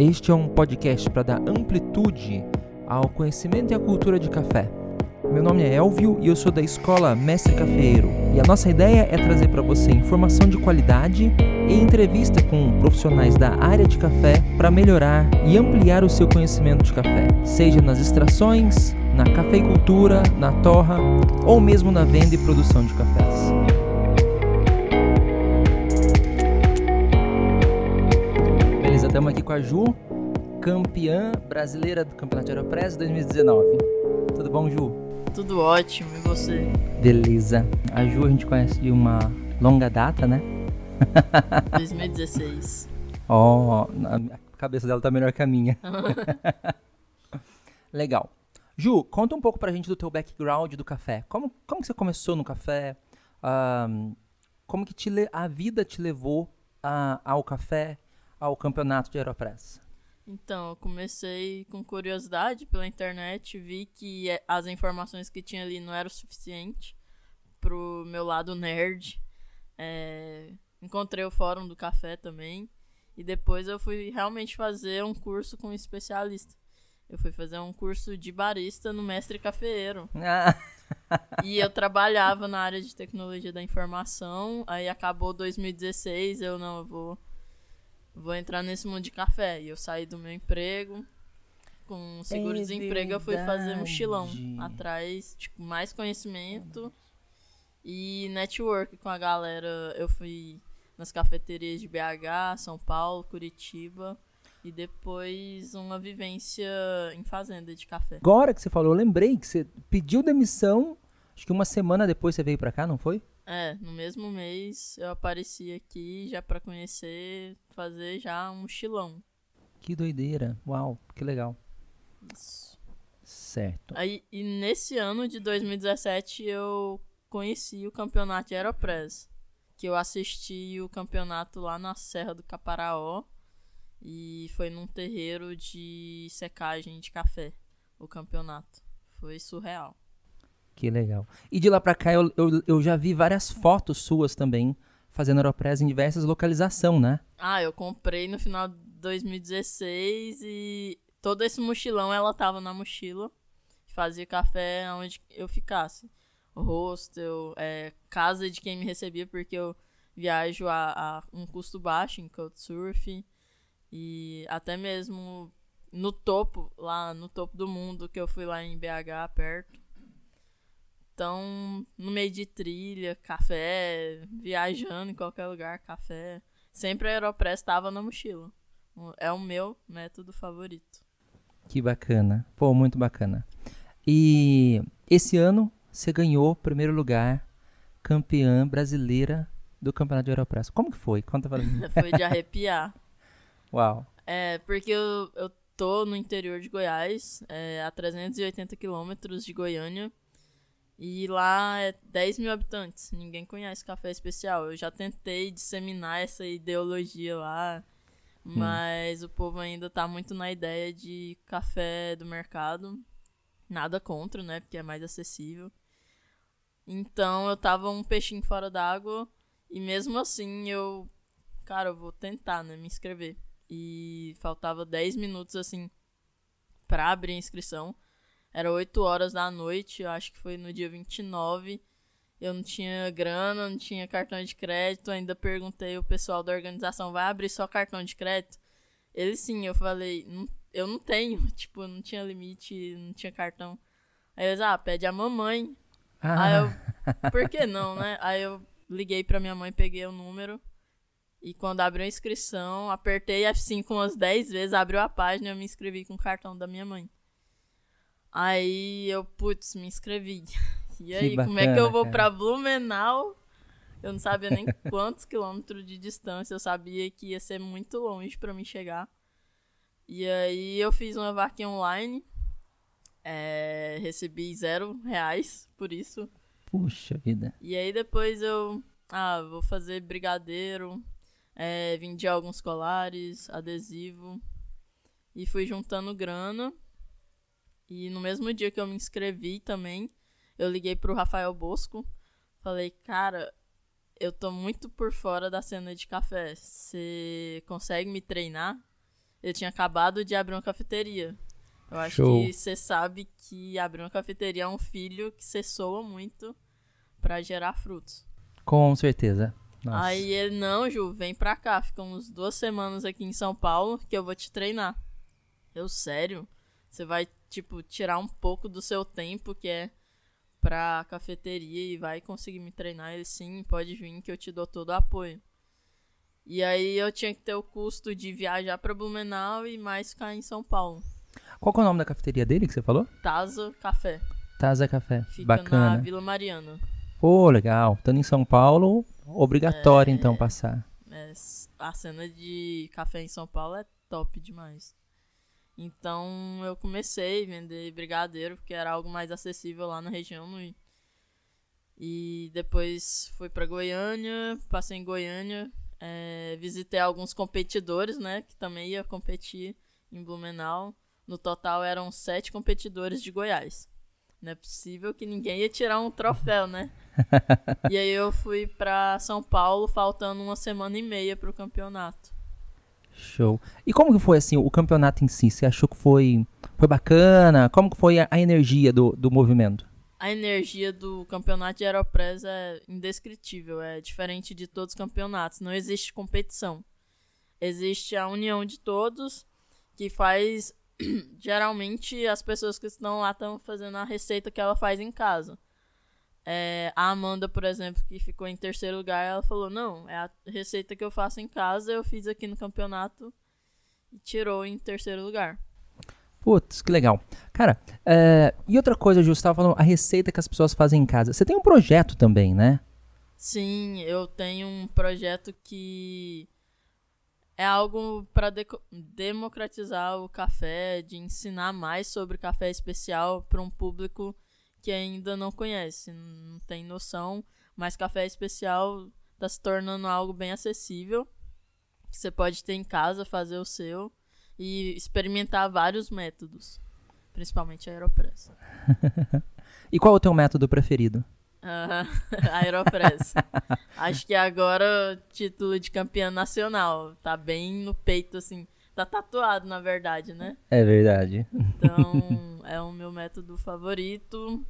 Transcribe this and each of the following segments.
Este é um podcast para dar amplitude ao conhecimento e à cultura de café. Meu nome é Elvio e eu sou da escola Mestre Cafeiro. E a nossa ideia é trazer para você informação de qualidade e entrevista com profissionais da área de café para melhorar e ampliar o seu conhecimento de café, seja nas extrações, na cafeicultura, na torra ou mesmo na venda e produção de cafés. Estamos aqui com a Ju, campeã brasileira do Campeonato Aeropress 2019. Tudo bom, Ju? Tudo ótimo, e você? Beleza. A Ju a gente conhece de uma longa data, né? 2016. Ó, oh, a cabeça dela tá melhor que a minha. Legal. Ju, conta um pouco pra gente do teu background do café. Como, como que você começou no café? Um, como que te, a vida te levou a, ao café, ao campeonato de Aeropress? Então, eu comecei com curiosidade pela internet, vi que as informações que tinha ali não eram suficiente pro meu lado nerd. É, encontrei o fórum do café também. E depois eu fui realmente fazer um curso com um especialista. Eu fui fazer um curso de barista no Mestre Cafeeiro. Ah. e eu trabalhava na área de tecnologia da informação. Aí acabou 2016, eu não, eu vou, vou entrar nesse mundo de café. E eu saí do meu emprego. Com seguro-desemprego, eu fui fazer mochilão atrás, tipo, mais conhecimento e network com a galera. Eu fui nas cafeterias de BH, São Paulo, Curitiba. E depois uma vivência em fazenda de café. Agora que você falou, eu lembrei que você pediu demissão. Acho que uma semana depois você veio para cá, não foi? É, no mesmo mês eu apareci aqui já para conhecer, fazer já um mochilão. Que doideira. Uau, que legal. Isso. Certo. Aí, e nesse ano de 2017 eu conheci o campeonato de Aeropress. Que eu assisti o campeonato lá na Serra do Caparaó e foi num terreiro de secagem de café, o campeonato. Foi surreal. Que legal. E de lá pra cá eu, eu, eu já vi várias fotos suas também, fazendo Aeropress em diversas localizações, né? Ah, eu comprei no final de 2016 e todo esse mochilão ela tava na mochila. Fazia café onde eu ficasse. Hostel, é, casa de quem me recebia, porque eu viajo a, a um custo baixo em Couchsurfing. E até mesmo no topo, lá no topo do mundo, que eu fui lá em BH, perto. Então, no meio de trilha, café, viajando em qualquer lugar, café. Sempre a Aeropress estava na mochila. É o meu método favorito. Que bacana. Pô, muito bacana. E esse ano você ganhou primeiro lugar, campeã brasileira do Campeonato de Aeropress. Como que foi? Conta pra mim. foi de arrepiar. Uau. É, porque eu, eu tô no interior de Goiás, é, a 380 quilômetros de Goiânia. E lá é 10 mil habitantes. Ninguém conhece café especial. Eu já tentei disseminar essa ideologia lá. Hum. Mas hum. o povo ainda tá muito na ideia de café do mercado. Nada contra, né? Porque é mais acessível. Então eu tava um peixinho fora d'água. E mesmo assim eu. Cara, eu vou tentar, né? Me inscrever e faltava 10 minutos assim para abrir a inscrição. Era 8 horas da noite, eu acho que foi no dia 29. Eu não tinha grana, não tinha cartão de crédito. Ainda perguntei o pessoal da organização: vai abrir só cartão de crédito? Ele sim, eu falei: não, eu não tenho. Tipo, não tinha limite, não tinha cartão. Aí eles: ah, pede a mamãe. Ah. Aí eu: por que não, né? Aí eu liguei pra minha mãe, peguei o número. E quando abriu a inscrição, apertei F5 umas 10 vezes, abriu a página e eu me inscrevi com o cartão da minha mãe. Aí eu, putz, me inscrevi. E aí, bacana, como é que eu vou pra Blumenau? Eu não sabia nem quantos quilômetros de distância, eu sabia que ia ser muito longe para mim chegar. E aí eu fiz uma vaquinha online, é, recebi zero reais por isso. Puxa vida. E aí depois eu, ah, vou fazer brigadeiro, é, vendi alguns colares, adesivo. E fui juntando grana. E no mesmo dia que eu me inscrevi também, eu liguei pro Rafael Bosco. Falei, cara, eu tô muito por fora da cena de café. Você consegue me treinar? ele tinha acabado de abrir uma cafeteria. Eu acho Show. que você sabe que abrir uma cafeteria é um filho que você soa muito pra gerar frutos. Com certeza. Nossa. Aí ele, não, Ju, vem pra cá. Ficamos duas semanas aqui em São Paulo que eu vou te treinar. Eu, sério? Você vai, tipo, tirar um pouco do seu tempo, que é pra cafeteria, e vai conseguir me treinar? Ele, sim, pode vir que eu te dou todo o apoio. E aí eu tinha que ter o custo de viajar pra Blumenau e mais ficar em São Paulo. Qual que é o nome da cafeteria dele que você falou? Tazo Café. Taza Café. Fica Bacana. na Vila Mariana. Pô, legal. Estando em São Paulo, obrigatório então passar. É, a cena de café em São Paulo é top demais. Então eu comecei a vender brigadeiro, porque era algo mais acessível lá na região. no- E depois fui pra Goiânia, passei em Goiânia, é, visitei alguns competidores, né? Que também ia competir em Blumenau. No total eram sete competidores de Goiás. Não é possível que ninguém ia tirar um troféu, né? e aí eu fui pra São Paulo, faltando uma semana e meia pro campeonato. Show. E como que foi assim o campeonato em si? Você achou que foi, foi bacana? Como que foi a, a energia do, do movimento? A energia do campeonato de Aeropress é indescritível, é diferente de todos os campeonatos. Não existe competição. Existe a união de todos, que faz. Geralmente as pessoas que estão lá estão fazendo a receita que ela faz em casa. É, a Amanda, por exemplo, que ficou em terceiro lugar, ela falou: Não, é a receita que eu faço em casa, eu fiz aqui no campeonato e tirou em terceiro lugar. Putz, que legal. Cara, é, e outra coisa, Ju, você estava falando a receita que as pessoas fazem em casa. Você tem um projeto também, né? Sim, eu tenho um projeto que é algo para democratizar o café, de ensinar mais sobre café especial para um público que ainda não conhece, não tem noção, mas café especial está se tornando algo bem acessível, que você pode ter em casa, fazer o seu e experimentar vários métodos, principalmente a Aeropress. E qual é o teu método preferido? Aham, Aeropress. Acho que agora título de campeã nacional tá bem no peito, assim. Tá tatuado, na verdade, né? É verdade. Então, é o meu método favorito.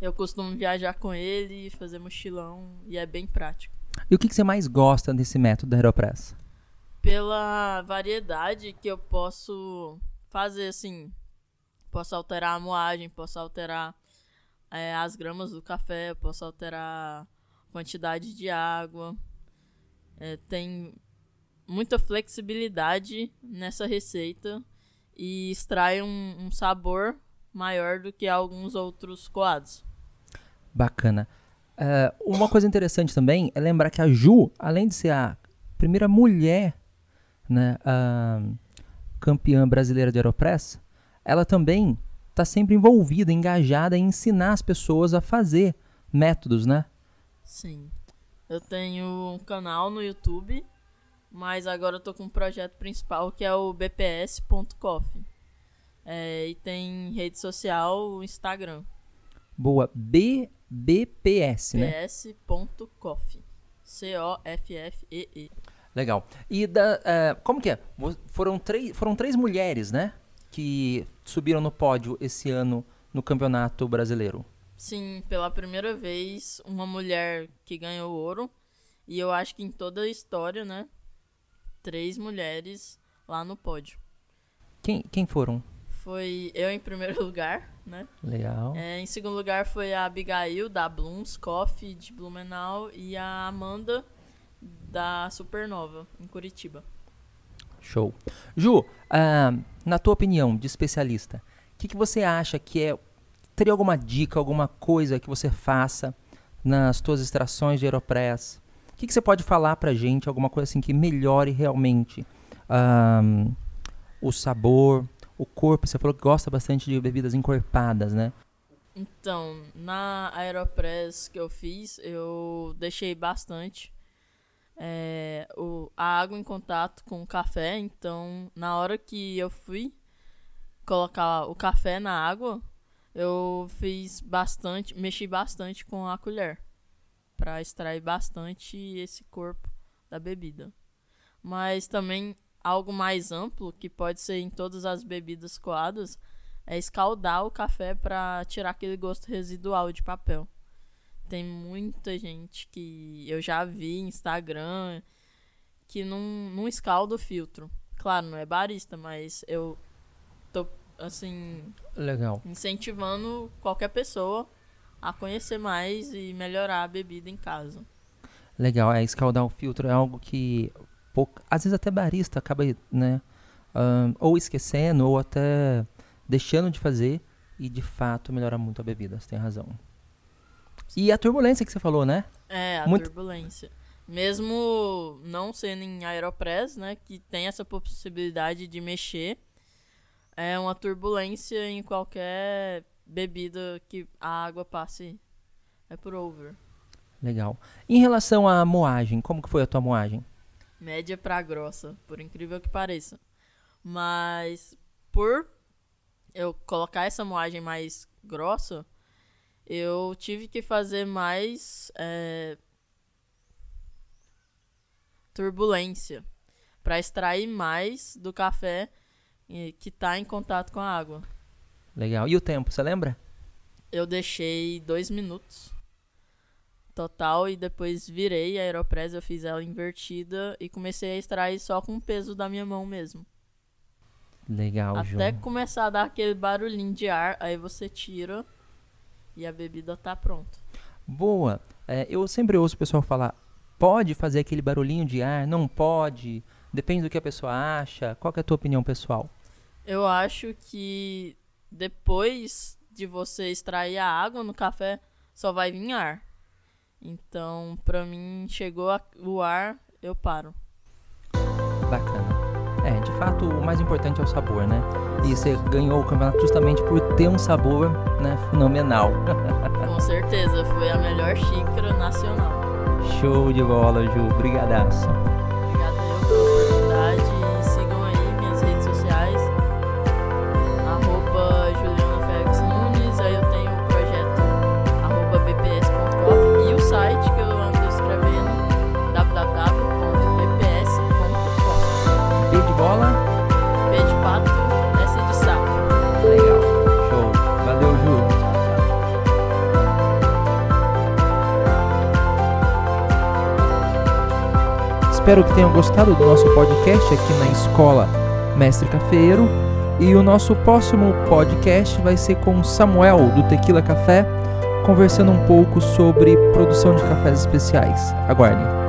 Eu costumo viajar com ele, fazer mochilão, e é bem prático. E o que, que você mais gosta desse método da Aeropress? Pela variedade que eu posso fazer, assim. Posso alterar a moagem, posso alterar é, as gramas do café, posso alterar a quantidade de água. É, tem muita flexibilidade nessa receita e extrai um, um sabor maior do que alguns outros coados. Bacana. É, uma coisa interessante também é lembrar que a Ju, além de ser a primeira mulher né, a campeã brasileira de Aeropress, ela também está sempre envolvida, engajada em ensinar as pessoas a fazer métodos, né? Sim. Eu tenho um canal no YouTube, mas agora eu tô com um projeto principal que é o bps.coffee. É, e tem rede social, o Instagram, Boa. B, BPS, né? ps.coffee. C-O-F-F-E-E. Legal. E da, é, como que é? Foram três, foram três mulheres, né? Que subiram no pódio esse ano no Campeonato Brasileiro. Sim, pela primeira vez, uma mulher que ganhou ouro. E eu acho que em toda a história, né? Três mulheres lá no pódio. Quem, quem foram? Foi eu em primeiro lugar, né? Legal. É, em segundo lugar foi a Abigail, da Blooms Coffee, de Blumenau. E a Amanda, da Supernova, em Curitiba. Show. Ju, ah, na tua opinião de especialista, o que, que você acha que é. Teria alguma dica, alguma coisa que você faça nas tuas extrações de Aeropress? O que, que você pode falar pra gente, alguma coisa assim que melhore realmente ah, o sabor, o corpo? Você falou que gosta bastante de bebidas encorpadas, né? Então, na Aeropress que eu fiz, eu deixei bastante é, o, a água em contato com o café. Então, na hora que eu fui colocar o café na água, eu fiz bastante, mexi bastante com a colher para extrair bastante esse corpo da bebida. Mas também algo mais amplo, que pode ser em todas as bebidas coadas, é escaldar o café para tirar aquele gosto residual de papel. Tem muita gente que eu já vi em Instagram que não, não escalda o filtro. Claro, não é barista, mas eu tô, assim. Legal. Incentivando qualquer pessoa a conhecer mais e melhorar a bebida em casa. Legal, é escaldar o filtro é algo que pouca, às vezes até barista acaba, né, um, ou esquecendo ou até deixando de fazer e de fato melhora muito a bebida, você tem razão. E a turbulência que você falou, né? É, a muito... turbulência. Mesmo não sendo em Aeropress, né, que tem essa possibilidade de mexer, é uma turbulência em qualquer bebida que a água passe é por over. Legal. Em relação à moagem, como que foi a tua moagem? Média para grossa, por incrível que pareça. Mas por eu colocar essa moagem mais grossa, eu tive que fazer mais é, turbulência para extrair mais do café que está em contato com a água. Legal. E o tempo, você lembra? Eu deixei dois minutos total e depois virei a Aeropress, eu fiz ela invertida e comecei a extrair só com o peso da minha mão mesmo. Legal, Até João. começar a dar aquele barulhinho de ar, aí você tira e a bebida tá pronta. Boa. É, eu sempre ouço o pessoal falar, pode fazer aquele barulhinho de ar, não pode, depende do que a pessoa acha. Qual é a tua opinião pessoal? Eu acho que depois de você extrair a água no café, só vai vir ar. Então, pra mim, chegou a, o ar, eu paro. Bacana. É, de fato, o mais importante é o sabor, né? E você ganhou o campeonato justamente por ter um sabor né, fenomenal. Com certeza, foi a melhor xícara nacional. Show de bola, Ju. Brigadaço. Espero que tenham gostado do nosso podcast aqui na Escola Mestre Cafeiro. E o nosso próximo podcast vai ser com Samuel do Tequila Café, conversando um pouco sobre produção de cafés especiais. Aguardem.